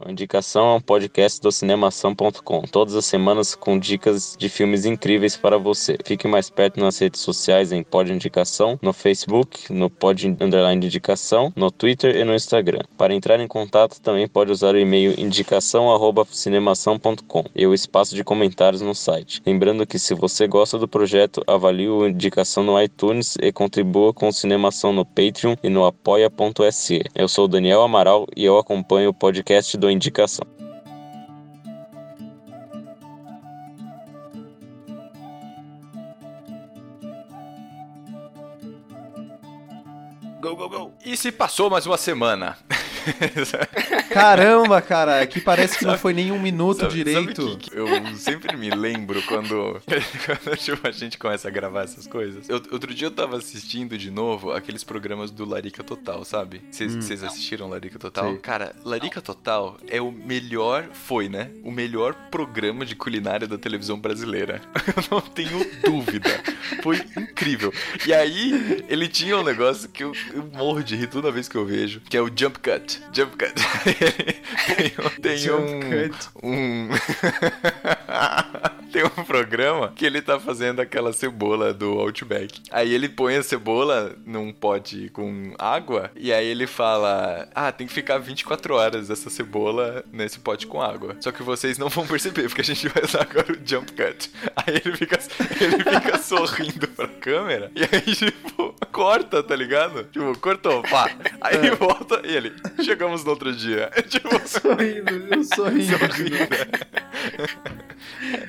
A Indicação é um podcast do cinemação.com. Todas as semanas com dicas de filmes incríveis para você. Fique mais perto nas redes sociais em Pod Indicação, no Facebook, no Pod Underline Indicação, no Twitter e no Instagram. Para entrar em contato também pode usar o e-mail indicação@cinemação.com e o espaço de comentários no site. Lembrando que se você gosta do projeto, avalie o Indicação no iTunes e contribua com o Cinemação no Patreon e no apoia.se. Eu sou Daniel Amaral e eu acompanho o podcast do Indicação. Go, go, go. E se passou mais uma semana? Caramba, cara, que parece que não foi nem um minuto Sabe- direito. sabe que que eu sempre me lembro quando, quando tipo, a gente começa a gravar essas coisas. Eu- outro dia eu tava assistindo de novo aqueles programas do Larica Total, sabe? Vocês vocês assistiram Larica Total? Hum. Sim. Cara, Larica Total é o melhor, foi, né? O melhor programa de culinária da televisão brasileira. Eu não tenho dúvida. Foi incrível. E aí, ele tinha um negócio que eu, eu morro de rir toda vez que eu vejo, que é o Jump Cut. Jump Cut. tem um, Jump um, cut. um tem um programa que ele tá fazendo aquela cebola do Outback. Aí ele põe a cebola num pote com água e aí ele fala: "Ah, tem que ficar 24 horas essa cebola nesse pote com água". Só que vocês não vão perceber porque a gente vai usar agora o jump cut. Aí ele fica ele fica sorrindo pra câmera e aí tipo corta, tá ligado? Tipo, cortou, pá. Aí volta e ele: "Chegamos no outro dia". Tipo, Sorrindo, eu sorrindo.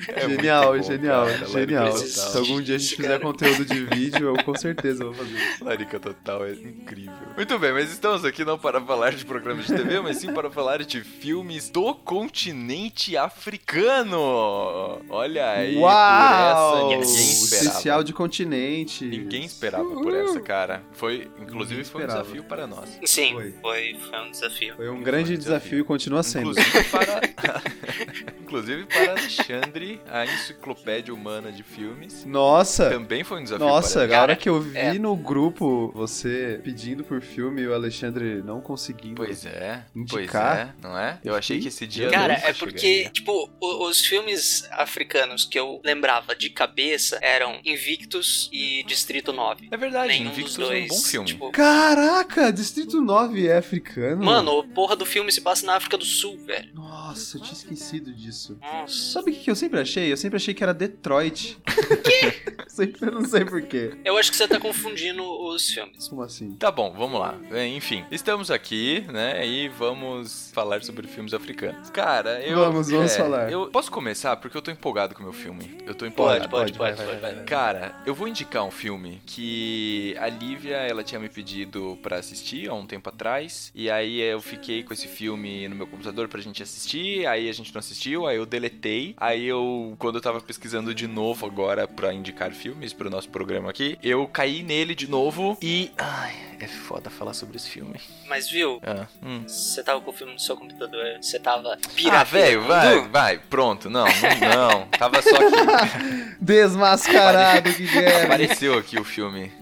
É muito genial, bom, genial, cara, genial. Se algum dia a gente fizer conteúdo de vídeo, eu com certeza vou fazer. Larica Total é incrível. Muito bem, mas estamos aqui não para falar de programas de TV, mas sim para falar de filmes do continente africano. Olha aí, Uau! por essa ninguém esperava. Especial de continente. Ninguém esperava por essa, cara. Foi, inclusive, foi um desafio para nós. Sim, Foi. foi, foi um desafio. Foi um grande Foi um desafio. desafio. e continua sendo. Inclusive para, inclusive para Alexandre, a enciclopédia humana de filmes. Nossa! Também foi um desafio Nossa, agora Cara, que eu vi é. no grupo você pedindo por filme e o Alexandre não conseguindo. Pois é, Indicar? pois é, não é? Eu achei que esse dia Cara, é porque, chegaria. tipo, o- os filmes africanos que eu lembrava de cabeça eram Invictus e Distrito 9. É verdade, Nenhum Invictus dos é um dois. bom filme. Tipo, Caraca, Distrito 9 é africano? mano, a porra do filme se passa na África do Sul, velho. Nossa, eu tinha esquecido disso. Nossa. Sabe o que que eu sempre achei? Eu sempre achei que era Detroit. sempre, eu não sei porquê. Eu acho que você tá confundindo os filmes. Como assim? Tá bom, vamos lá. É, Enfim, estamos aqui, né? E vamos falar sobre filmes africanos. Cara, eu. Vamos, vamos é, falar. Eu posso começar porque eu tô empolgado com o meu filme. Eu tô Pode, empolgado. pode, pode, pode, pode, vai, vai. Cara, eu vou indicar um filme que a Lívia, ela tinha me pedido pra assistir há um tempo atrás. E aí eu fiquei com esse filme no meu computador pra gente assistir. Aí a gente não assistiu, aí eu deletei. Aí eu, quando eu tava pesquisando de novo agora pra indicar filmes pro nosso programa aqui, eu caí nele de novo e. Ai, é foda falar sobre esse filme. Mas viu, Ah, hum. você tava com o filme no seu computador, você tava Ah, pirateando. velho, vai, vai, pronto. Não, não, não. Tava só aqui. Desmascarado, Guilherme. Apareceu aqui o filme.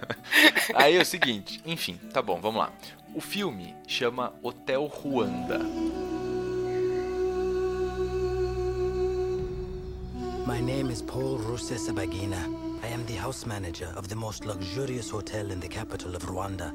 Aí é o seguinte, enfim, tá bom, vamos lá. O filme chama Hotel Ruanda. My name is Paul Rusesabagina. I am the house manager of the most luxurious hotel in the capital of Rwanda.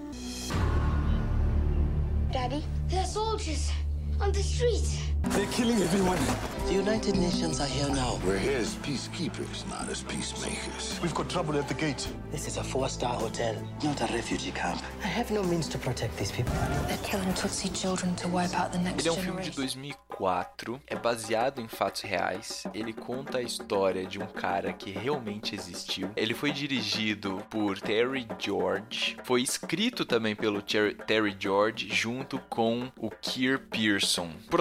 Daddy, there are soldiers on the street. They're killing everyone. The United Nations are here now. We're his peacekeepers, not his peacemakers. We've got trouble at the gate. This is a four-star hotel, not a refugee camp. I have no means to protect these people. They're killing Tutsi children to wipe out the next Ele é um filme de generation. 2004, é baseado em fatos reais. Ele conta a história de um cara que realmente existiu. Ele foi dirigido por Terry George, foi escrito também pelo Ter- Terry George junto com o Keir Pearson. O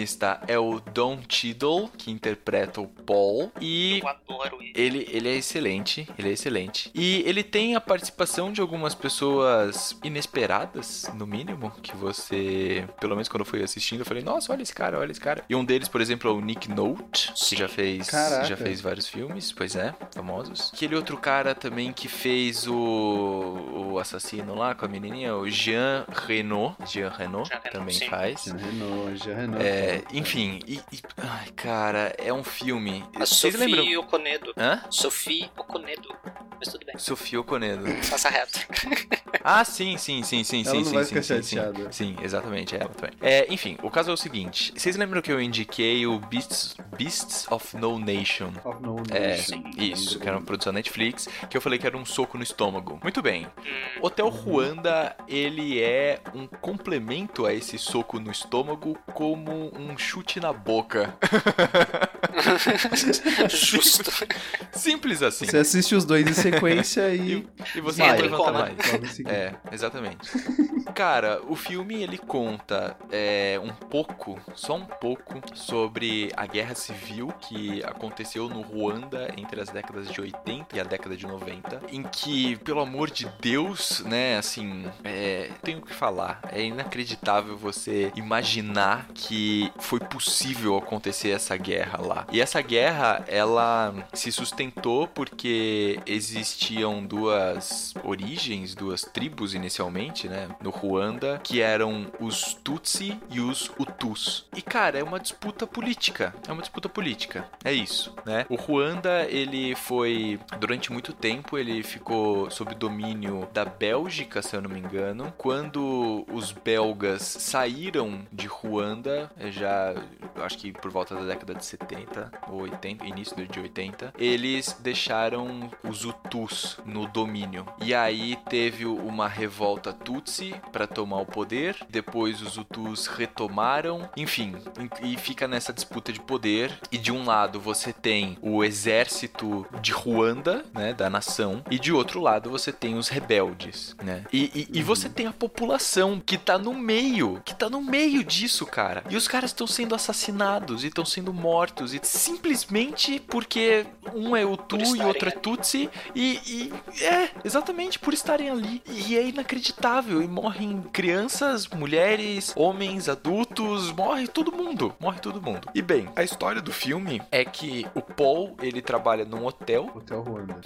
protagonista é o Don Cheadle, que interpreta o Paul, e Eu adoro ele. ele, ele é excelente, ele é excelente. E ele tem a participação de algumas pessoas inesperadas, no mínimo, que você, pelo menos quando eu fui assistindo, eu falei, nossa, olha esse cara, olha esse cara. E um deles, por exemplo, é o Nick Note, que já fez, Caraca. já fez vários filmes, pois é, famosos. Aquele outro cara também que fez o, o assassino lá com a menininha, o Jean Reno, Jean Reno Jean também sim. faz. Jean Renault, Jean Renault. É, enfim, e, e- ai, cara, é um filme. A Vocês lembram? Sophie Okonedo. Hã? Sophie Okonedo. Mas tudo bem. Sofia Oconedo. Passa reto. Ah, sim, sim, sim, sim, Ela sim, não sim, vai sim, sim, sim. Sim, exatamente, ela também. É, enfim, o caso é o seguinte. Vocês lembram que eu indiquei o Beasts, Beasts of No Nation? Of No É, Nation. isso, que era uma produção Netflix, que eu falei que era um soco no estômago. Muito bem. Hum, Hotel Ruanda, ele é um complemento a esse soco no estômago como um chute na boca. Justo. Simples assim. Você assiste os dois em sequência e. E, e você Vai. não levanta Como? mais. É, exatamente. Cara, o filme ele conta é, um pouco, só um pouco, sobre a guerra civil que aconteceu no Ruanda entre as décadas de 80 e a década de 90, em que, pelo amor de Deus, né, assim, é, tenho que falar. É inacreditável você imaginar que foi possível acontecer essa guerra lá. E essa guerra, ela se sustentou porque existiam duas origens, duas tribos inicialmente, né, no Ruanda, que eram os Tutsi e os Hutus. E cara, é uma disputa política, é uma disputa política. É isso, né? O Ruanda, ele foi durante muito tempo, ele ficou sob domínio da Bélgica, se eu não me engano. Quando os belgas saíram de Ruanda, eh, já acho que por volta da década de 70 ou 80, início de 80, eles deixaram os Hutus no domínio. E aí teve uma revolta Tutsi para tomar o poder, depois os Hutus retomaram, enfim, e fica nessa disputa de poder. E de um lado você tem o exército de Ruanda, né, da nação, e de outro lado você tem os rebeldes, né? E, e, e você tem a população que tá no meio, que tá no meio disso, cara. E os caras estão sendo assassinados e estão sendo mortos, e simplesmente porque um é Hutu e outro é. Tutsi, e, e é, exatamente por estarem ali. E é inacreditável, e morrem crianças, mulheres, homens, adultos, morre todo mundo, morre todo mundo. E bem, a história do filme é que o Paul, ele trabalha num hotel. Hotel Ruanda.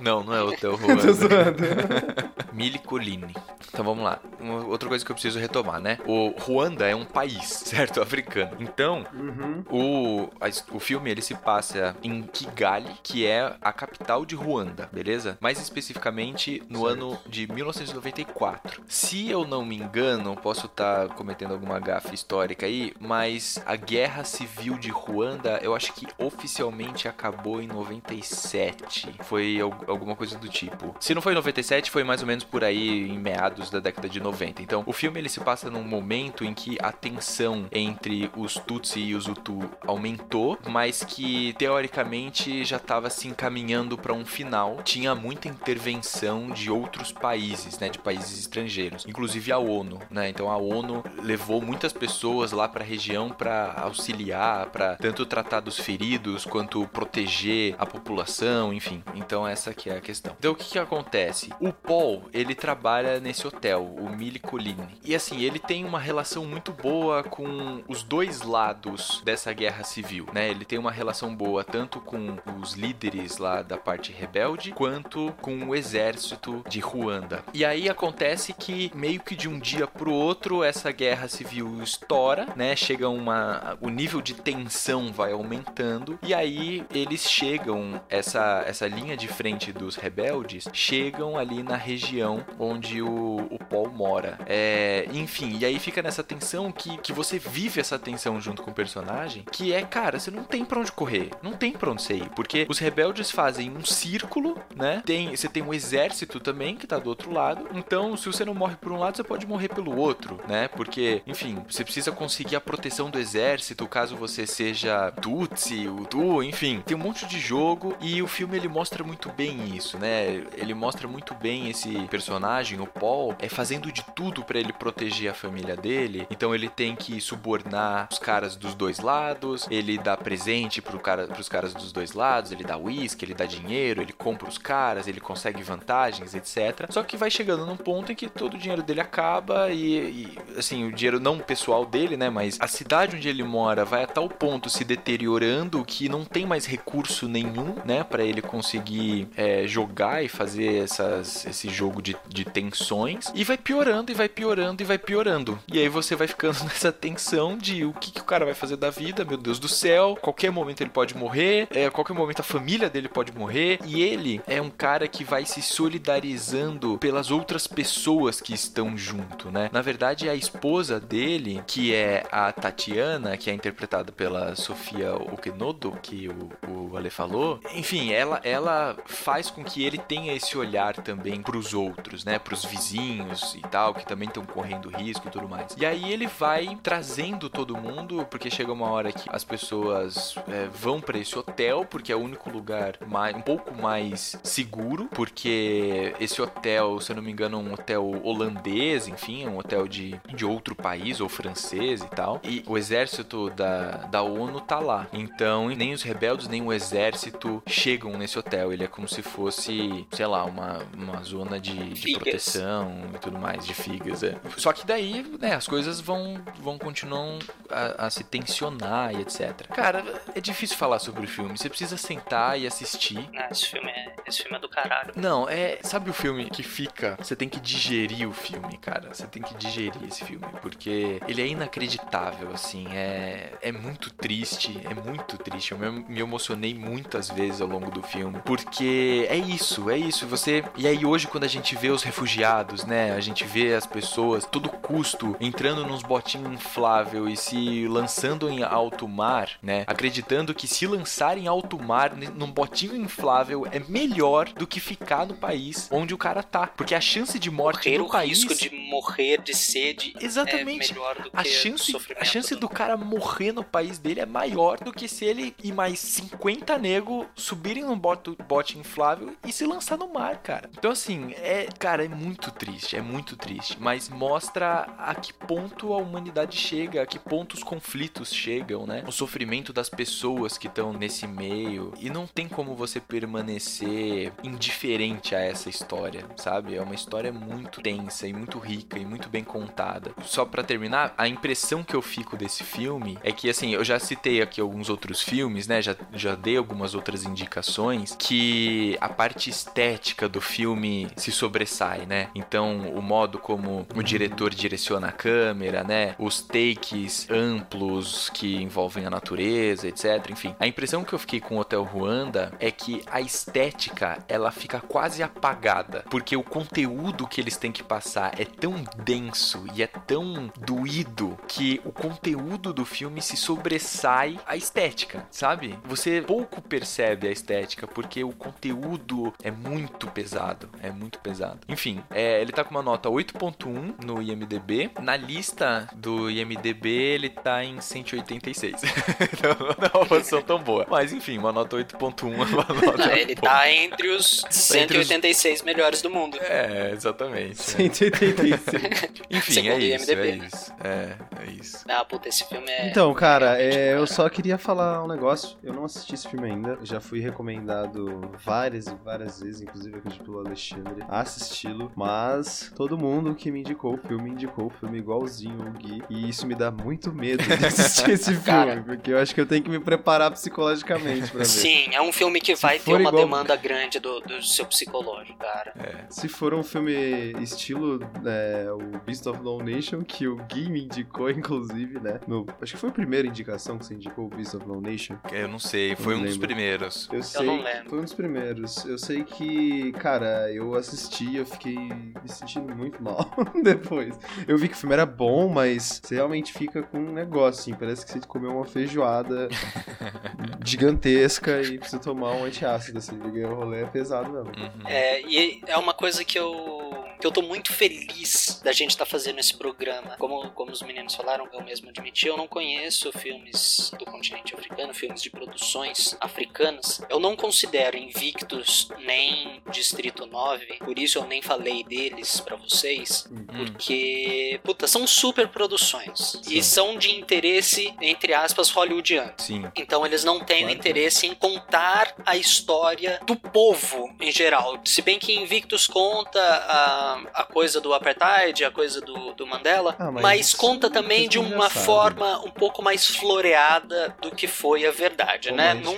Não, não é hotel Tô Ruanda. zoando. Mili Colline. Então vamos lá. Uma outra coisa que eu preciso retomar, né? O Ruanda é um país, certo? Africano. Então, Uhum. o, a o filme ele se passa em Kigali, que é a capital de Ruanda, beleza? Mais especificamente no Certo. ano de 1994. Se eu não me engano, posso estar cometendo alguma gafe histórica aí, mas a guerra civil de Ruanda, eu acho que oficialmente acabou em 97. Foi al- alguma coisa do tipo. Se não foi em 97, foi mais ou menos por aí em meados da década de 90. Então, o filme ele se passa num momento em que a tensão entre os Tutsi e os Hutu aumentou, mas que teoricamente já estava se encaminhando para um final. Tinha muita intervenção de outros países, né, de países estrangeiros, inclusive a ONU, né? Então a ONU levou muitas pessoas lá para a região para auxiliar, para tanto tratar dos feridos quanto proteger a população, enfim. Então essa que é a questão. Então o que que acontece? O Paul, ele trabalha nesse hotel, o Mille Colline. E assim, ele tem uma relação muito boa com os dois lados dessa guerra civil, né? Ele tem uma relação boa tanto com os líderes lá da parte rebelde, quanto com o exército de Ruanda. E aí acontece que meio que de um dia pro outro essa guerra civil estoura, né? Chega uma o nível de tensão vai aumentando e aí eles chegam essa essa linha de frente dos rebeldes chegam ali na região onde o o Paul mora. É, enfim, e aí fica nessa tensão que, que você vive essa tensão junto com o personagem, que é, cara, você não tem pra onde correr, não tem pra onde você ir, porque os rebeldes fazem um círculo, né? Tem, você tem um exército também que tá do outro lado, então se você não morre por um lado, você pode morrer pelo outro, né? Porque, enfim, você precisa conseguir a proteção do exército caso você seja Tutsi, Utu, enfim, tem um monte de jogo e o filme ele mostra muito bem isso, né? Ele mostra muito bem esse personagem, o Paul, é fazendo de tudo para ele proteger a família dele. Então ele tem que subornar os caras dos dois lados, ele dá presente pro cara, pros caras dos dois lados, ele dá uísque, ele dá dinheiro, ele compra os caras, ele consegue vantagens, etc. Só que vai chegando num ponto em que todo o dinheiro dele acaba e, e assim, o dinheiro não pessoal dele, né, mas a cidade onde ele mora vai a tal ponto se deteriorando que não tem mais recurso nenhum, né, para ele conseguir é, jogar e fazer essas, esse jogo de, de tensões e vai piorando e vai piorando e vai piorando. E aí você vai ficando nessa tensão de o que, que o cara vai fazer da vida, meu Deus do céu, qualquer momento ele pode morrer, é, qualquer momento a família dele pode morrer e ele é um cara que vai se solidarizando pelas outras pessoas que estão junto, né? Na verdade, a esposa dele, que é a Tatiana, que é interpretada pela Sofia Okenodo, que o, o Ale falou, enfim, ela, ela faz com que ele tenha esse olhar também pros outros, né? Pros vizinhos e tal, que também estão correndo risco e tudo mais. E aí ele vai trazendo todo mundo, porque chega uma hora que as pessoas é, vão para esse hotel, porque é o único lugar mais, um pouco mais seguro, porque esse hotel, se eu não me engano, é um hotel holandês, enfim, um hotel de, de outro país, ou francês e tal. E o exército da, da ONU tá lá. Então, nem os rebeldes, nem o exército chegam nesse hotel. Ele é como se fosse, sei lá, uma, uma zona de, de proteção e tudo mais, de figas. É. Só que daí, né, as coisas vão, vão continuam a, a se tensionar e etc. Cara, é difícil falar sobre o filme. Você precisa sentar e assistir. Ah, esse filme é, esse filme é do caralho. Não, é. Sabe o filme que fica? Você tem que digerir o filme, cara. Você tem que digerir esse filme. Porque ele é inacreditável, assim. É, é muito triste. É muito triste. Eu me, me emocionei muitas vezes ao longo do filme. Porque é isso, é isso. Você. E aí, hoje, quando a gente vê os refugiados, né? A gente vê as pessoas, todo custo, entrando nos botinhos inflável e se lançando em alto mar, né? Acreditando que se lançar em alto mar num botinho inflável é melhor do que ficar no país onde o cara tá. Porque a chance de morte Correr o risco de morrer de sede Exatamente. é melhor do que a chance, a chance do- do cara morrer no país dele é maior do que se ele e mais 50 nego subirem num bote, bote inflável e se lançar no mar, cara. Então, assim, é, cara, é muito triste, é muito triste. Mas mostra a que ponto a humanidade chega, a que ponto os conflitos chegam, né? O sofrimento das pessoas que estão nesse meio. E não tem como você permanecer indiferente a essa história, sabe? É uma história muito tensa e muito rica e muito bem contada. Só pra terminar, a impressão que eu fico desse filme é que, assim, eu já citei aqui alguns outros filmes, né? Já, já dei algumas outras indicações que a parte estética do filme se sobressai, né? Então, o modo como o diretor direciona a câmera, né? Os takes amplos que envolvem a natureza, etc. Enfim, a impressão que eu fiquei com o Hotel Ruanda é que a estética ela fica quase apagada, porque o conteúdo que eles têm que passar é tão denso e é tão doído que o conteúdo do filme se sobressai à estética, sabe? Você pouco percebe a estética porque o conteúdo é muito pesado, é muito pesado. Enfim, é, ele tá com uma nota 8.1 no IMDb. Na lista do IMDb ele tá em 186. então não é uma posição tão boa. Mas enfim, uma nota 8.1 é uma nota Ah, ele boa. tá entre os entre os- 186 melhores do mundo. É, exatamente. 186. Enfim, Segundo é isso, é IMDb. isso. É, é isso. Ah, puta, esse filme é. Então, cara, realmente é, eu só queria falar um negócio. Eu não assisti esse filme ainda. Já fui recomendado várias e várias vezes, inclusive acredito pelo Alexandre, a assisti-lo. Mas todo mundo que me indicou o filme indicou o filme igualzinho o Gui. E isso me dá muito medo de assistir esse filme. Cara. Porque eu acho que eu tenho que me preparar psicologicamente pra ver. Sim, é um filme que vai ter uma igual- demanda grande do, do seu psicológico, cara. É. Se for um filme estilo é, é o Beast of No Nation, que o Gui me indicou, inclusive, né? No, acho que foi a primeira indicação que você indicou, o Beast of No Nation. Eu não sei, foi não um dos lembro. primeiros. Eu sei, não lembro. foi um dos primeiros. Eu sei que, cara, eu assisti, eu fiquei me sentindo muito mal depois. Eu vi que o filme era bom, mas você realmente fica com um negócio, assim, parece que você comeu uma feijoada gigantesca e precisa tomar um antiácido, assim, porque o rolê é pesado mesmo. Uhum. É, e é uma coisa que eu que eu tô muito feliz da gente estar fazendo esse programa. Como, como os meninos falaram, eu mesmo admiti, eu não conheço filmes do continente africano, filmes de produções africanas. Eu não considero Invictus nem Distrito 9, por isso eu nem falei deles pra vocês, porque, puta, são super produções e são de interesse, entre aspas, hollywoodiano. Sim. Então eles não têm Claro. interesse em contar a história do povo em geral. Se bem que Invictus conta a, a coisa do apartheid, a coisa do, do Mandela, Ah, mas mas, conta é também de uma forma um pouco mais floreada do que foi a verdade, né? Não,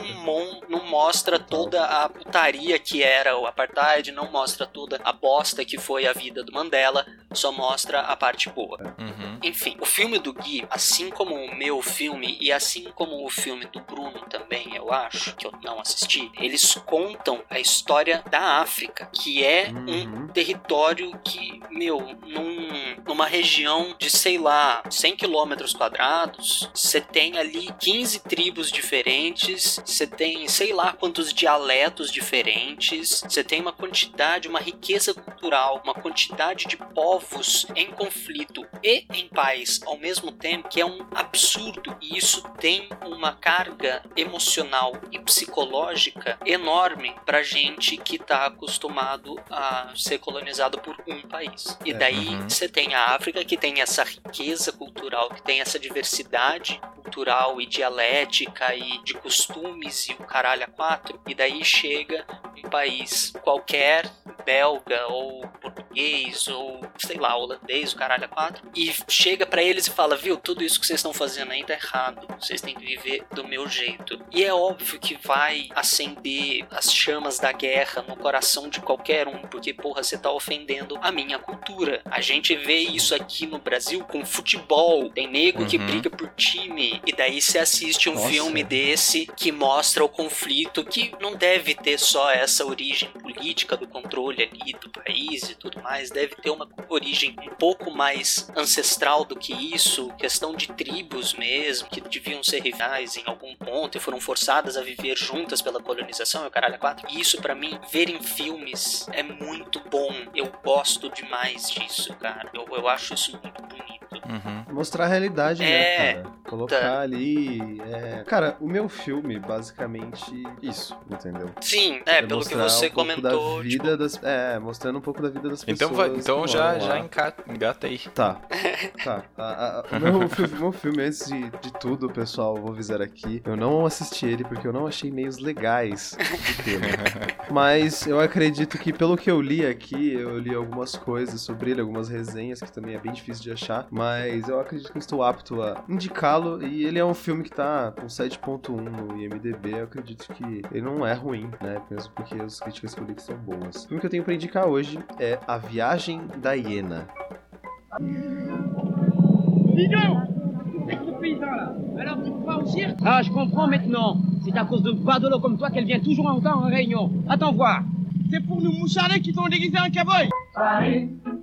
não mostra toda a putaria que era o apartheid, não mostra toda a bosta que foi a vida do Mandela, só mostra a parte boa. Uhum. Enfim, o filme do Gui, assim como o meu filme e assim como o filme do Bruno também, eu acho, que eu não assisti, eles contam a história da África, que é Uhum. um território que, meu, num- numa região de, sei lá, 100 quilômetros quadrados, você tem ali 15 tribos diferentes, você tem, sei lá, quantos dialetos diferentes, você tem uma quantidade, uma riqueza cultural, uma quantidade de povos em conflito e em paz ao mesmo tempo, que é um absurdo. E isso tem uma carga emocional e psicológica enorme pra gente que tá acostumado a ser colonizado por um país. E É. daí Uhum. você tem a África que tem essa riqueza cultural, que tem essa diversidade cultural e dialética e de costumes e o caralho a quatro. E daí chega um país qualquer, belga ou português ou sei lá, holandês, o caralho a quatro, e chega pra eles e fala: Viu, tudo isso que vocês estão fazendo aí tá errado. Vocês têm que viver do meu jeito. E é óbvio que vai acender as chamas da guerra no coração de qualquer um, porque, porra, você tá ofendendo a minha cultura. A gente vê isso aqui no Brasil com futebol. Tem nego que Uhum. briga por time. E daí você assiste um Nossa. filme desse que mostra o conflito, que não deve ter só essa origem política do controle ali do país e tudo mais. Deve ter uma origem um pouco mais ancestral do que isso, questão de tribos mesmo, que deviam ser rivais em algum ponto e foram forçadas a viver juntas pela colonização e o caralho a quatro. E isso pra mim, ver em filmes é muito bom. Eu gosto demais disso, cara. Eu, eu acho isso muito bonito. Uhum. Mostrar a realidade, É, né, cara? Colocar ali. é, Cara, o meu filme, basicamente, isso, entendeu? Sim, é, pelo que você um comentou, Da tipo, vida das, é, mostrando um pouco da vida das Então, pessoas. vai, então já, já enca- engata aí. Tá, tá. A- a- o meu, fi- meu filme, antes de, de tudo, pessoal, vou avisar aqui, eu não assisti ele porque eu não achei meios legais do tema. Mas eu acredito que, pelo que eu li aqui, eu li algumas coisas sobre ele, algumas resenhas, que também é bem difícil de achar, mas eu acredito que eu estou apto a indicá-lo, e ele é um filme que tá com 7.1 no IMDB, eu acredito que ele não é ruim, né, mesmo porque as críticas que eu li que são boas. O filme que eu tenho pra indicar hoje é A Viagem da Hiena. Alors tu crois au cirque Ah, je comprends maintenant. C'est à cause de badolo comme toi qu'elle vient toujours en retard en réunion. Attends voir. C'est pour nous moucharder qui t'ont déguisé en cowboy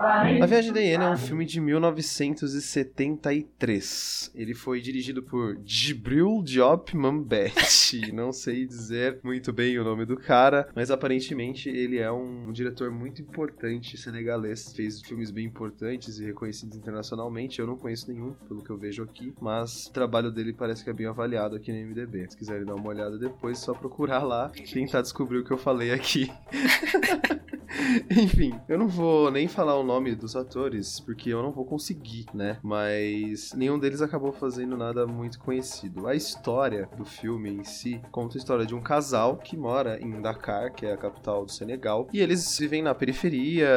A Viagem da Hiena é um filme de 1973. Ele foi dirigido por Djibril Diop Mambete. Não sei dizer muito bem o nome do cara, mas aparentemente ele é um, um diretor muito importante senegalês. Fez filmes bem importantes e reconhecidos internacionalmente. Eu não conheço nenhum, pelo que eu vejo aqui, mas o trabalho dele parece que é bem avaliado aqui no MDB. Se quiserem dar uma olhada depois, é só procurar lá e tentar descobrir o que eu falei aqui. Enfim, eu não vou nem falar o nome dos atores, porque eu não vou conseguir, né? Mas nenhum deles acabou fazendo nada muito conhecido. A história do filme em si conta a história de um casal que mora em Dakar, que é a capital do Senegal, e eles vivem na periferia,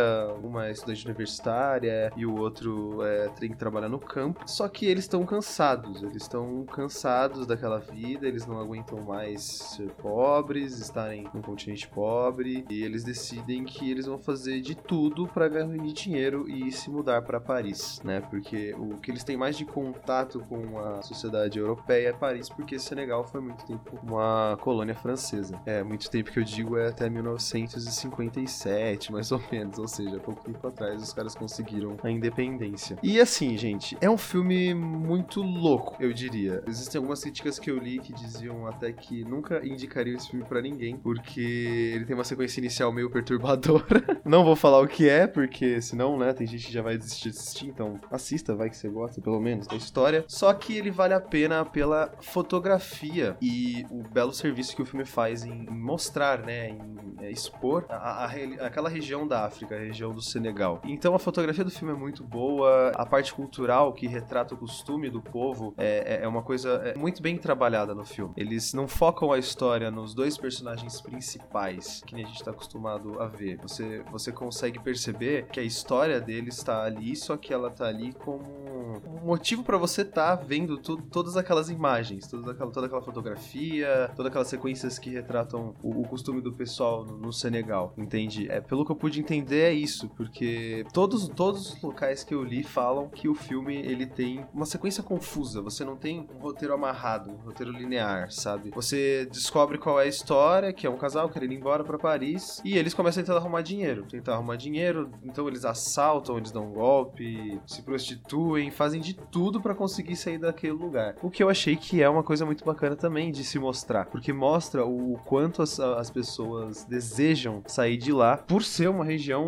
uma é estudante universitária e o outro é, tem que trabalhar no campo. Só que eles estão cansados, eles estão cansados daquela vida, eles não aguentam mais ser pobres, estarem num continente pobre, e eles decidem que eles vão fazer de tudo para ganhar dinheiro e se mudar para Paris, né? Porque o que eles têm mais de contato com a sociedade europeia é Paris, porque Senegal foi muito tempo uma colônia francesa. É, muito tempo que eu digo é até 1957, mais ou menos, ou seja, pouco tempo atrás os caras conseguiram a independência. E assim, gente, é um filme muito louco, eu diria. Existem algumas críticas que eu li que diziam até que nunca indicariam esse filme para ninguém, porque ele tem uma sequência inicial meio perturbadora. Não vou falar o que é, porque senão, né, tem gente que já vai desistir de assistir, então assista, vai que você gosta, pelo menos, da história. Só que ele vale a pena pela fotografia e o belo serviço que o filme faz em mostrar, né, em é, expor a, a, aquela região da África, a região do Senegal. Então a fotografia do filme é muito boa, a parte cultural que retrata o costume do povo é, é, é uma coisa é muito bem trabalhada no filme. Eles não focam a história nos dois personagens principais, que a gente está acostumado a ver. Você, você consegue perceber que a história deles está ali, só que ela está ali como um motivo para você estar tá vendo todas aquelas imagens, toda aquela, toda aquela fotografia, todas aquelas sequências que retratam o, o costume do pessoal no, no, Senegal, entende? É, pelo que eu pude entender é isso, porque todos, todos os locais que eu li falam que o filme ele tem uma sequência confusa, você não tem um roteiro amarrado, um roteiro linear, sabe? Você descobre qual é a história, que é um casal querendo ir embora para Paris, e eles começam a tentar arrumar dinheiro, tentar arrumar dinheiro, então eles assaltam, eles dão um golpe, se prostituem, fazem de tudo para conseguir sair daquele lugar. O que eu achei que é uma coisa muito bacana também de se mostrar, porque mostra o quanto as, as pessoas desejam sair de lá por ser uma região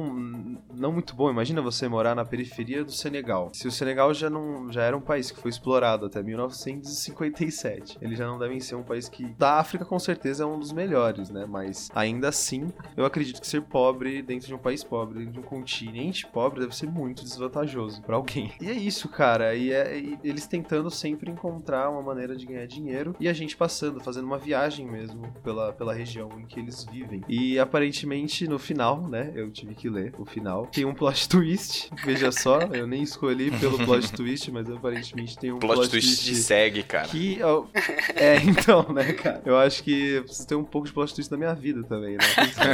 não muito boa. Imagina você morar na periferia do Senegal. Se o Senegal já não já era um país que foi explorado até 1957, eles já não devem ser um país que da África com certeza é um dos melhores, né? Mas ainda assim, eu acredito que ser pobre dentro de um país pobre, dentro de um continente pobre deve ser muito desvantajoso para alguém. E é isso, cara. E, é, e eles tentando sempre encontrar uma maneira de ganhar dinheiro e a gente passando, fazendo uma viagem mesmo pela, pela região em que eles vivem. E aparentemente no final, né? Eu tive que ler o final. Tem um plot twist. Veja só, eu nem escolhi pelo plot twist, mas aparentemente tem um plot, plot twist. de segue, cara. Que é, então, né, cara? Eu acho que precisa ter um pouco de plot twist na minha vida também, né?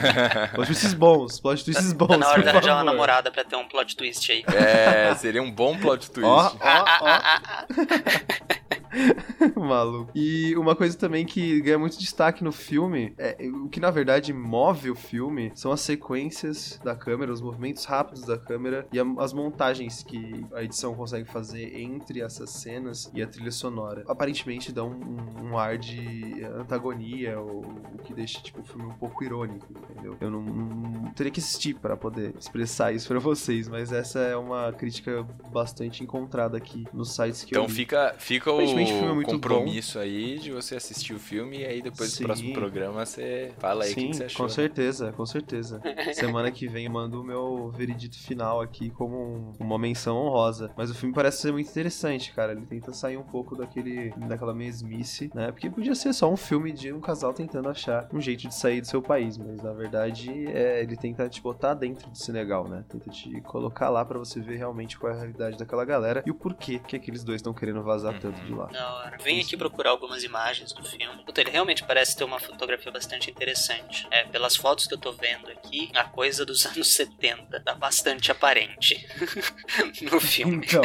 plot twists bons, plot twists bons. Tá na hora de arranjar uma namorada pra ter um plot twist aí. É, seria um bom plot twist. Ó, ó, ó. Maluco. E uma coisa também que ganha muito destaque no filme, é, o que na verdade move o filme, são as sequências da câmera, os movimentos rápidos da câmera e a, as montagens que a edição consegue fazer entre essas cenas e a trilha sonora. Aparentemente dão um, um ar de antagonia, ou o que deixa tipo, o filme um pouco irônico, entendeu? Eu não, não teria que assistir para poder expressar isso para vocês, mas essa é uma crítica bastante encontrada aqui nos sites que então eu Então fica, fica o o é compromisso bom. aí de você assistir o filme e aí depois Sim. do próximo programa você fala aí o que, que, você achou. Com certeza, com certeza. Semana que vem eu mando o meu veredito final aqui como um, uma menção honrosa. Mas o filme parece ser muito interessante, cara. Ele tenta sair um pouco daquele daquela mesmice, né? Porque podia ser só um filme de um casal tentando achar um jeito de sair do seu país, mas na verdade é, ele tenta te botar dentro do Senegal, né? Tenta te colocar lá para você ver realmente qual é a realidade daquela galera e o porquê que aqueles dois estão querendo vazar uhum. tanto de lá. Da hora. Vem aqui procurar algumas imagens do filme. Puta, ele realmente parece ter uma fotografia bastante interessante. É, pelas fotos que eu tô vendo aqui, a coisa dos anos 70 tá bastante aparente no filme. Então.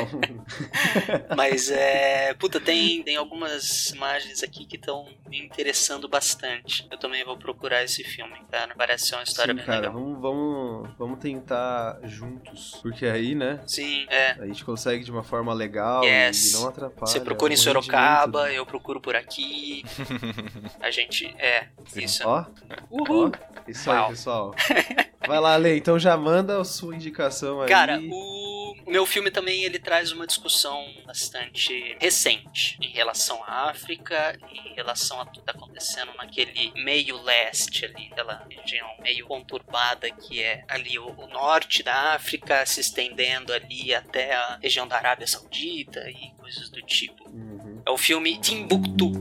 Mas é. Puta, tem, tem algumas imagens aqui que estão me interessando bastante. Eu também vou procurar esse filme, cara. Parece ser uma história Sim, bem cara, legal. Vamos, vamos, vamos tentar juntos. Porque aí, né? Sim, é. A gente consegue de uma forma legal yes. e não atrapalha. Você procura em Sorocaba, eu procuro por aqui. a gente. É, Sim. isso. Ó, Uhul. Ó, isso Uau. aí, pessoal. Vai lá, Lê. Então já manda a sua indicação aí. Cara, o meu filme também ele traz uma discussão bastante recente em relação à África, em relação a tudo que está acontecendo naquele meio leste ali, aquela região meio conturbada que é ali o, o norte da África, se estendendo ali até a região da Arábia Saudita e coisas do tipo. Uhum. É o filme Timbuktu.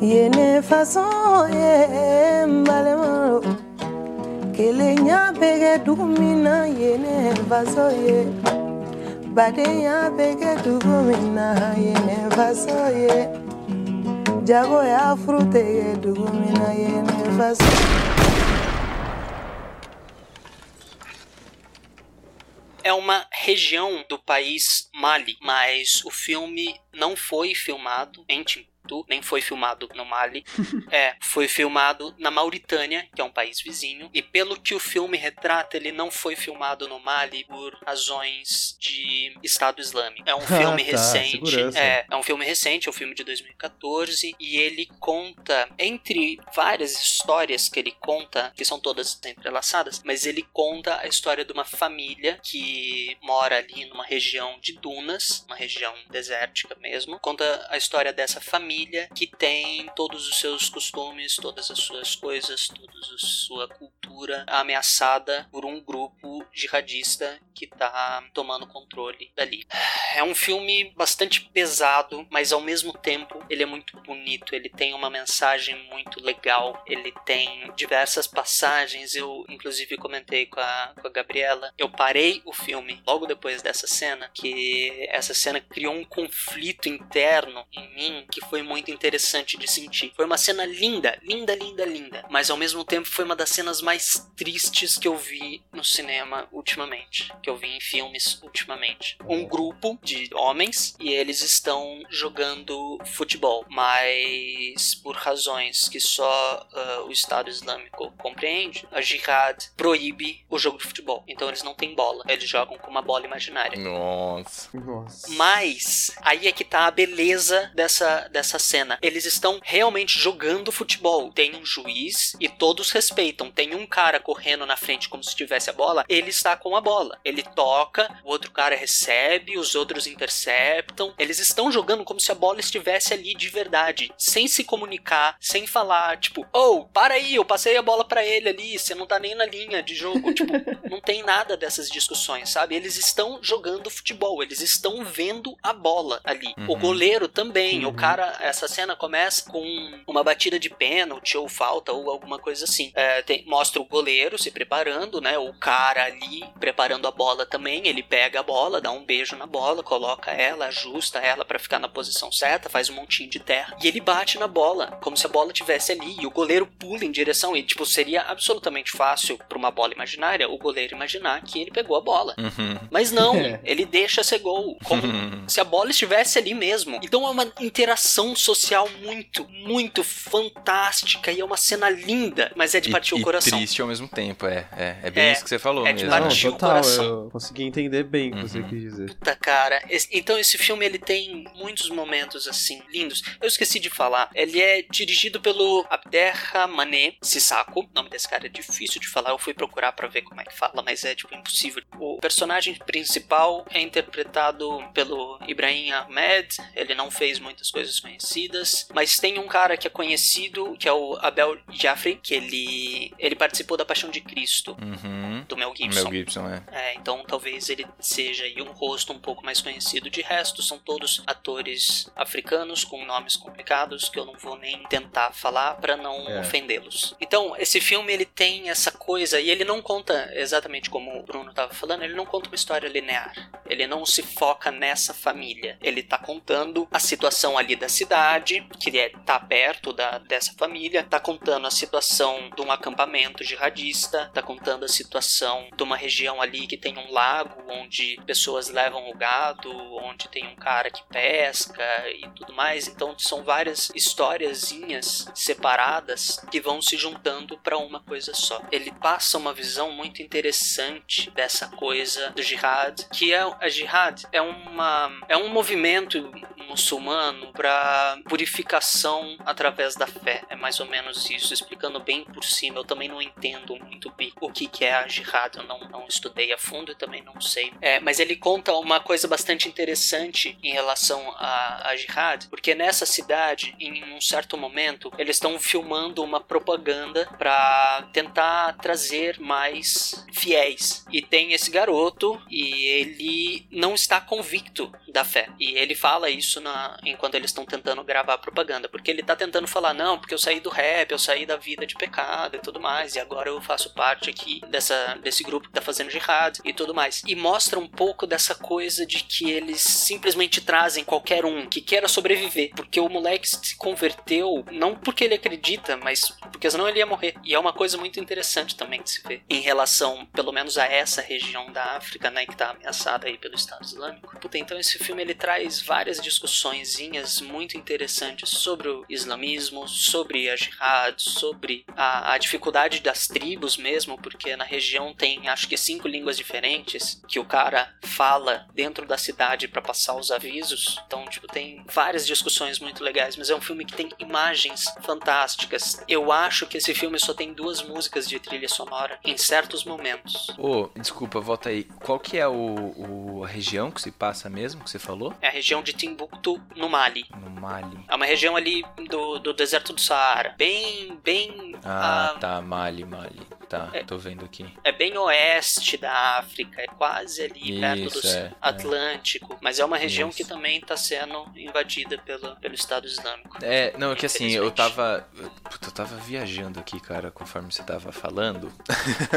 Yene façon ye n balima kelenya bɛ kɛ dugu min na yene faso ye. Badenya bɛ kɛ dugu min na faso ye. Jagoya furu tɛ kɛ dugu min na faso É uma região do país Mali, mas o filme não foi filmado em Timbuktu, nem foi filmado no Mali. é, foi filmado na Mauritânia, que é um país vizinho. E pelo que o filme retrata, ele não foi filmado no Mali por razões de Estado Islâmico. É um filme tá, recente. segurança. É, é um filme recente, é um filme de 2014. E ele conta, entre várias histórias que ele conta, que são todas entrelaçadas, mas ele conta a história de uma família que mora ali numa região de dunas, uma região desértica mesmo. Conta a história dessa família que tem todos os seus costumes, todas as suas coisas, toda a sua cultura ameaçada por um grupo jihadista que tá tomando controle dali. É um filme bastante pesado, mas ao mesmo tempo ele é muito bonito, ele tem uma mensagem muito legal, ele tem diversas passagens, eu inclusive comentei com a, com a Gabriela, eu parei o filme logo depois dessa cena, que essa cena criou um conflito interno em mim que foi muito interessante de sentir. Foi uma cena linda, linda, linda, linda, mas ao mesmo tempo foi uma das cenas mais tristes que eu vi no cinema ultimamente, que eu vi em filmes ultimamente. Um grupo de homens e eles estão jogando futebol, mas por razões que só uh, o Estado Islâmico compreende, a Jihad proíbe o jogo de futebol. Então eles não têm bola, eles jogam com uma bola imaginária. Nossa. Nossa. Mas aí é que tá a beleza dessa, dessa cena. Eles estão realmente jogando futebol. Tem um juiz e todos respeitam. Tem um cara correndo na frente como se tivesse a bola. Ele está com a bola. Ele toca, o outro cara recebe, os outros interceptam. Eles estão jogando como se a bola estivesse ali de verdade, sem se comunicar, sem falar, tipo, oh, para aí, eu passei a bola para ele ali, você não tá nem na linha de jogo. tipo, não tem nada dessas discussões, sabe? Eles estão jogando futebol, eles estão vendo a bola ali. O Uhum. goleiro também. O Uhum. cara, essa cena começa com uma batida de pênalti ou falta ou alguma coisa assim. É, tem- mostra o goleiro se preparando, né? O cara ali preparando a bola também. Ele pega a bola, dá um beijo na bola, coloca ela, ajusta ela pra ficar na posição certa, faz um montinho de terra e ele bate na bola, como se a bola tivesse ali. E o goleiro pula em direção e tipo seria absolutamente fácil pra uma bola imaginária o goleiro imaginar que ele pegou a bola. Uhum. Mas não, É. ele deixa ser gol, como se a bola estivesse ali mesmo. Então é uma interação social muito, muito fantástica e é uma cena linda, mas é de E- partir e o coração. triste ao mesmo tempo, é. É, é bem É, isso que você falou é de mesmo. Não, partir o total, coração. eu consegui entender bem o que você Uhum. quis dizer. Puta, cara. Esse- Então esse filme ele tem muitos momentos assim lindos. Eu esqueci de falar. Ele é dirigido pelo Abderrahmane Sissako. O nome desse cara é difícil de falar. Eu fui procurar pra ver como é que fala, mas é tipo impossível. O personagem principal é interpretado pelo Ibrahim Ahmed. Ele não fez muitas coisas conhecidas, mas tem um cara que é conhecido, que é o Abel Jaffrey, que ele ele participou da Paixão de Cristo Uhum. do Mel Gibson. Mel Gibson, é. É, então talvez ele seja aí um rosto um pouco mais conhecido. De resto, são todos atores africanos com nomes complicados que eu não vou nem tentar falar pra não É. ofendê-los. Então, esse filme ele tem essa coisa e ele não conta exatamente como o Bruno tava falando, ele não conta uma história linear. Ele não se foca nessa família. Ele tá contando a situação ali da cidade, que é, tá perto da, dessa família, tá contando a situação de um acampamento jihadista, tá contando a situação de uma região ali que tem um lago onde pessoas levam o gado, onde tem um cara que pesca e tudo mais. Então são várias historiazinhas separadas que vão se juntando para uma coisa só. Ele passa uma visão muito interessante dessa coisa do jihad, que é a jihad é uma é um movimento muçulmano para da purificação através da fé. É mais ou menos isso, explicando bem por cima. Eu também não entendo muito bem o que, que é a jihad, eu não, não estudei a fundo e também não sei. É, mas ele conta uma coisa bastante interessante em relação à, à jihad, porque nessa cidade, em um certo momento, eles estão filmando uma propaganda para tentar trazer mais fiéis. E tem esse garoto e ele não está convicto da fé. E ele fala isso na, enquanto eles estão tentando gravar propaganda, porque ele está tentando falar não, porque eu saí do rap, eu saí da vida de pecado e tudo mais, e agora eu faço parte aqui dessa desse grupo que tá fazendo jihad e tudo mais. E mostra um pouco dessa coisa de que eles simplesmente trazem qualquer um que queira sobreviver, porque o moleque se converteu não porque ele acredita, mas porque senão ele ia morrer. E é uma coisa muito interessante também de se ver em relação, pelo menos a essa região da África, né, que tá ameaçada aí pelo Estado Islâmico. Puta, então esse filme ele traz várias discussõezinhas muito interessantes sobre o islamismo, sobre a jihad, sobre a, a dificuldade das tribos mesmo, porque na região tem acho que cinco línguas diferentes que o cara fala dentro da cidade para passar os avisos. Então, tipo, tem várias discussões muito legais, mas é um filme que tem imagens fantásticas. Eu acho que esse filme só tem duas músicas de trilha sonora em certos momentos. Ô, oh, desculpa, volta aí. Qual que é o, o, a região que se passa mesmo, que você falou? É a região de Timbuktu, no Mali. No Mali. É uma região ali do, do deserto do Saara. Bem, bem... Ah, uh... tá, Mali, Mali tá. É, tô vendo aqui. É bem oeste da África, é quase ali Isso, perto do é, Atlântico. É. Mas é uma região Isso. que também tá sendo invadida pelo, pelo Estado Islâmico. É, não, é que assim, eu tava. Puta, eu tava viajando aqui, cara, conforme você tava falando.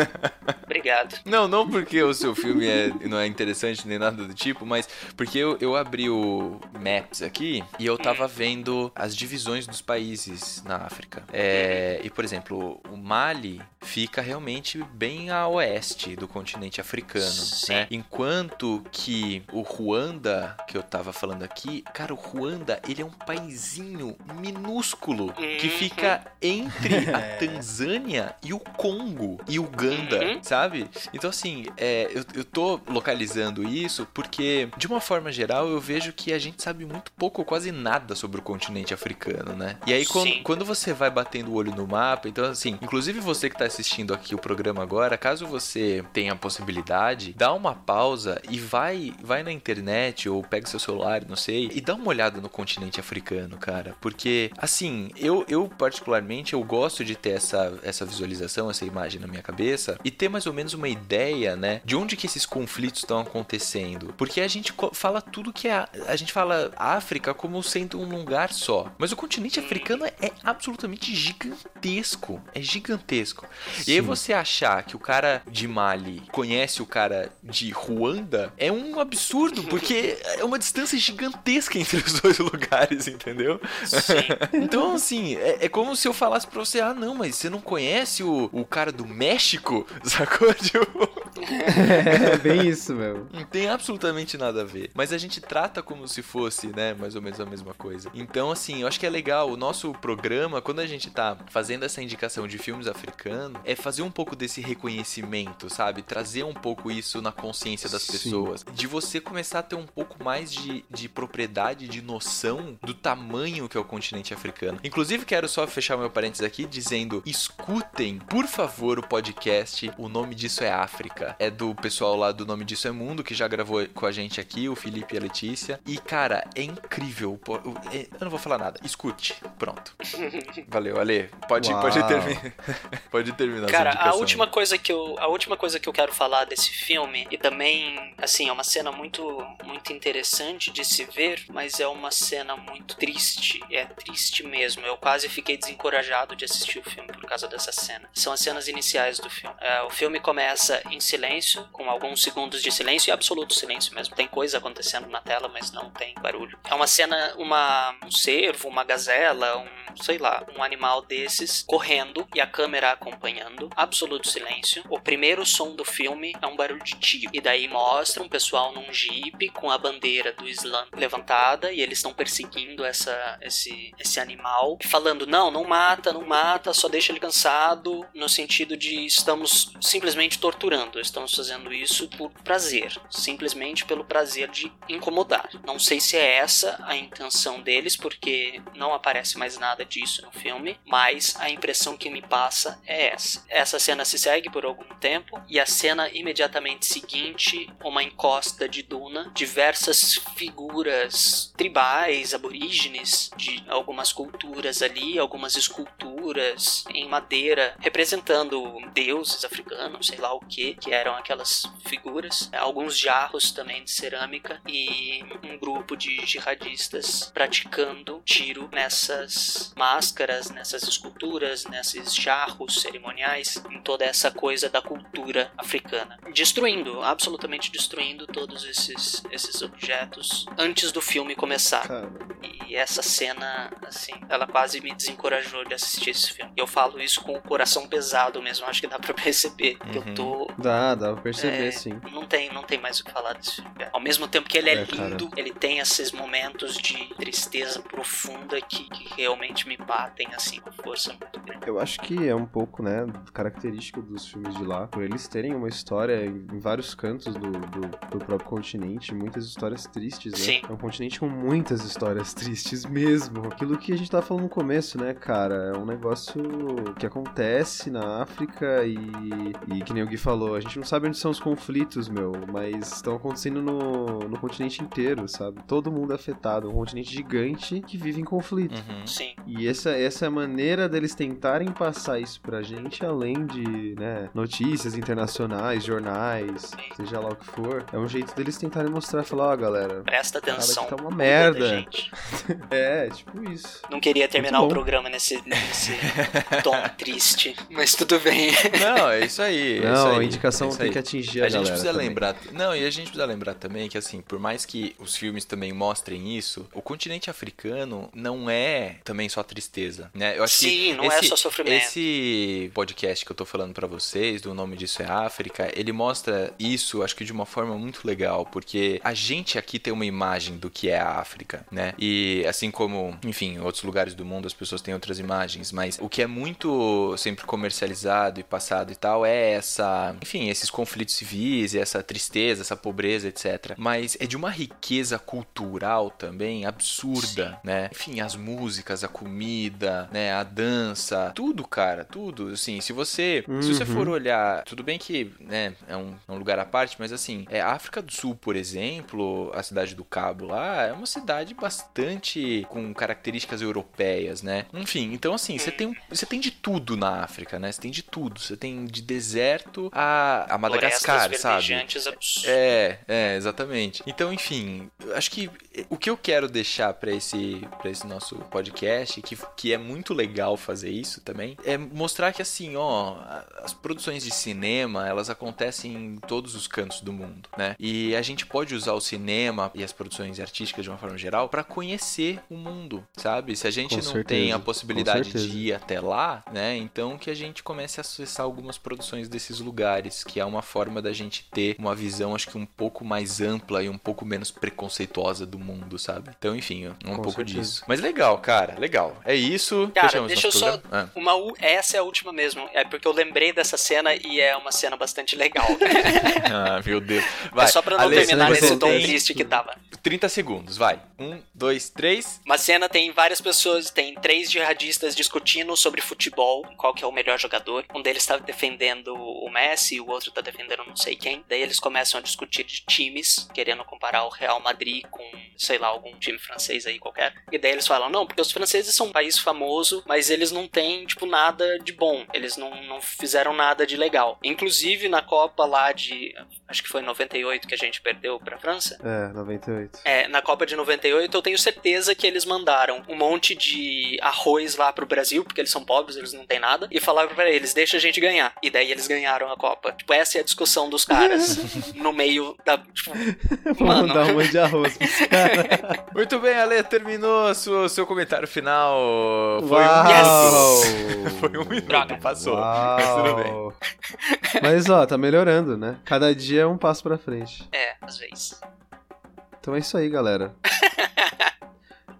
Obrigado. Não, não porque o seu filme é, não é interessante nem nada do tipo, mas porque eu, eu abri o Maps aqui e eu tava hum. vendo as divisões dos países na África. É, e, por exemplo, o Mali fica realmente bem a oeste do continente africano, Sim. né? Enquanto que o Ruanda, que eu tava falando aqui, cara, o Ruanda, ele é um paizinho minúsculo que uhum. fica entre a Tanzânia e o Congo e Uganda, uhum. sabe? Então, assim, é, eu, eu tô localizando isso porque, de uma forma geral, eu vejo que a gente sabe muito pouco ou quase nada sobre o continente africano, né? E aí, quando, quando você vai batendo o olho no mapa, então, assim, inclusive você que tá assistindo aqui o programa agora, caso você tenha a possibilidade, dá uma pausa e vai, vai na internet ou pega seu celular, não sei, e dá uma olhada no continente africano, cara. Porque, assim, eu, eu particularmente, eu gosto de ter essa, essa visualização, essa imagem na minha cabeça e ter mais ou menos uma ideia, né, de onde que esses conflitos estão acontecendo. Porque a gente fala tudo que é. A gente fala África como sendo um lugar só. Mas o continente africano é, absolutamente gigantesco. É gigantesco. Sim. E aí você achar que o cara de Mali conhece o cara de Ruanda é um absurdo, porque é uma distância gigantesca entre os dois lugares, entendeu? Sim. então, assim, é, é, como se eu falasse pra você, ah, não, mas você não conhece o, o cara do México, sacou? Tipo... é bem isso, meu. Não tem absolutamente nada a ver. Mas a gente trata como se fosse, né, mais ou menos a mesma coisa. Então, assim, eu acho que é legal. O nosso programa, quando a gente tá fazendo essa indicação de filmes africanos, é fazer um pouco desse reconhecimento, sabe? Trazer um pouco isso na consciência das Sim. pessoas. De você começar a ter um pouco mais de, de propriedade, de noção do tamanho que é o continente africano. Inclusive, quero só fechar meu parênteses aqui dizendo: escutem, por favor, o podcast. O nome disso é África. É do pessoal lá do Nome Disso é Mundo, que já gravou com a gente aqui, o Felipe e a Letícia. E, cara, é incrível. É, eu não vou falar nada. Escute. Pronto. Valeu, Ale. Pode, pode, terminar. pode terminar. Cara, a última coisa que eu a última coisa que eu quero falar desse filme e também assim é uma cena muito muito interessante de se ver, mas é uma cena muito triste. É triste mesmo. Eu quase fiquei desencorajado de assistir o filme por causa dessa cena. São as cenas iniciais do filme. É, o filme começa em silêncio, com alguns segundos de silêncio e absoluto silêncio mesmo. Tem coisa acontecendo na tela, mas não tem barulho. É uma cena, uma um cervo, uma gazela, um sei lá, um animal desses correndo e a câmera acompanhando, absoluto silêncio. O primeiro som do filme é um barulho de tiro. E daí mostra um pessoal num jeep com a bandeira do Islã levantada e eles estão perseguindo essa, esse, esse animal, falando: não, não mata, não mata, só deixa ele cansado, no sentido de estamos simplesmente torturando. estamos fazendo isso por prazer, simplesmente pelo prazer de incomodar. Não sei se é essa a intenção deles, porque não aparece mais nada disso no filme, mas a impressão que me passa é essa. Essa cena se segue por algum tempo e a cena imediatamente seguinte, uma encosta de duna, diversas figuras tribais, aborígenes de algumas culturas ali, algumas esculturas em madeira representando deuses africanos, sei lá o que, que eram aquelas figuras, alguns jarros também de cerâmica e um grupo de jihadistas praticando tiro nessas máscaras, nessas esculturas, nesses jarros cerimoniais, em toda essa coisa da cultura africana, destruindo, absolutamente destruindo todos esses esses objetos antes do filme começar. E essa cena, assim, ela quase me desencorajou de assistir esse filme. Eu falo isso com o coração pesado mesmo, acho que dá pra perceber. que Eu tô. Dá, dá pra perceber, é, sim. Não tem, não tem mais o que falar desse filme. Ao mesmo tempo que ele é, É, cara. lindo, ele tem esses momentos de tristeza profunda que, que realmente me batem, assim, com força muito grande. Eu acho que é um pouco, né, característico dos filmes de lá, por eles terem uma história em em vários cantos do, do, do próprio continente, muitas histórias tristes, né? Sim. É um continente com muitas histórias tristes mesmo. Aquilo que a gente tava falando no começo, né, cara? É um negócio que acontece na África e, e que nem o Gui falou, a gente não sabe onde são os conflitos, meu, mas estão acontecendo no, no continente inteiro, sabe? Todo mundo é afetado, é um continente gigante que vive em conflito. Sim. E essa, essa é a maneira deles tentarem passar isso pra gente, além de, né, notícias internacionais, jornais, seja lá o que for. É um jeito deles tentarem mostrar, falar, ó, galera. Presta cara, atenção. aqui tá uma merda. gente. é, tipo isso. Não queria terminar o programa nesse, nesse tom triste, mas tudo bem. Não, é isso aí. é Não, isso aí, a indicação é tem aí. que atingir a gente galera precisa também. lembrar. Não, e a gente precisa lembrar também que, assim, por mais que os filmes também mostrem isso, o continente africano não é também só tristeza, né? Eu acho Sim, que não é esse, só sofrimento. Esse podcast que eu tô falando pra vocês, do nome disso é África, ele mostra isso, acho que de uma forma muito legal, porque a gente aqui tem uma imagem do que é a África, né? E assim como, enfim, em outros lugares do mundo as pessoas têm outras imagens, mas o que é muito sempre comercializado e passado e tal é essa, enfim, esses conflitos civis, essa tristeza, essa pobreza, etc. Mas é de uma riqueza cultural também absurda, né? Enfim, as músicas, a comida, né, a dança, tudo, cara, tudo. Assim, se você, se você Uhum. for olhar, tudo bem que, né, é um, é um lugar à parte, mas assim, é a África do Sul, por exemplo, a cidade do Cabo lá, é uma cidade bastante com características europeias, né? Enfim, então assim, você tem, você tem de tudo na África, né? Você tem de tudo. Você tem de deserto a, a Madagascar, Florestas sabe? É, é, exatamente. Então, enfim, acho que o que eu quero deixar pra esse, pra esse nosso podcast, que, que é muito legal fazer isso também, é mostrar que, assim, ó, as produções de cinema, elas acontecem em todos os cantos do mundo, né? E a gente pode usar o cinema e as produções artísticas de uma forma geral pra conhecer o mundo, sabe? Se a gente Com não certeza, tem a possibilidade de ir até lá, né? Então que a gente comece a acessar algumas produções desses lugares, que é uma forma da gente ter uma visão, acho que um pouco mais ampla e um pouco menos preconceituosa do mundo, sabe? Então, enfim, um Com pouco certeza. disso. Mas legal, cara, legal. É isso. Cara, Fechamos deixa eu só. Ah. Uma, u- essa é a última mesmo. É porque eu lembrei dessa cena e é uma cena bastante legal. Ah, meu Deus. Vai. É só pra não Ale, terminar nesse tom triste que tava. 30 segundos, vai. Um, dois, três. Uma cena tem várias pessoas, tem três jihadistas discutindo sobre futebol, qual que é o melhor jogador. Um deles tá defendendo o Messi, o outro tá defendendo não sei quem. Daí eles começam a discutir de times, querendo comparar o Real Madrid com, sei lá, algum time francês aí qualquer. E daí eles falam, não, porque os franceses são um país famoso, mas eles não têm, tipo, nada de bom. Eles não, não fizeram nada de legal. Inclusive, na Copa lá de, acho que foi em 98 que a gente perdeu pra França, É, 98. é, na Copa de 98, eu tenho certeza que eles mandaram um monte de arroz lá pro Brasil, porque eles são pobres, eles não têm nada, e falaram pra eles, deixa a gente ganhar. E daí eles ganharam a Copa. Tipo, essa é a discussão dos caras no meio da. Tipo, Vamos mano. dar um monte de arroz pros caras. Muito bem, Ale, terminou seu, seu comentário final. Foi Uau! um minuto. Foi um minuto, passou. Mas tudo bem. Uau. Mas ó, tá melhorando, né? Cada dia é um passo pra frente. É, às vezes. Então é isso aí, galera.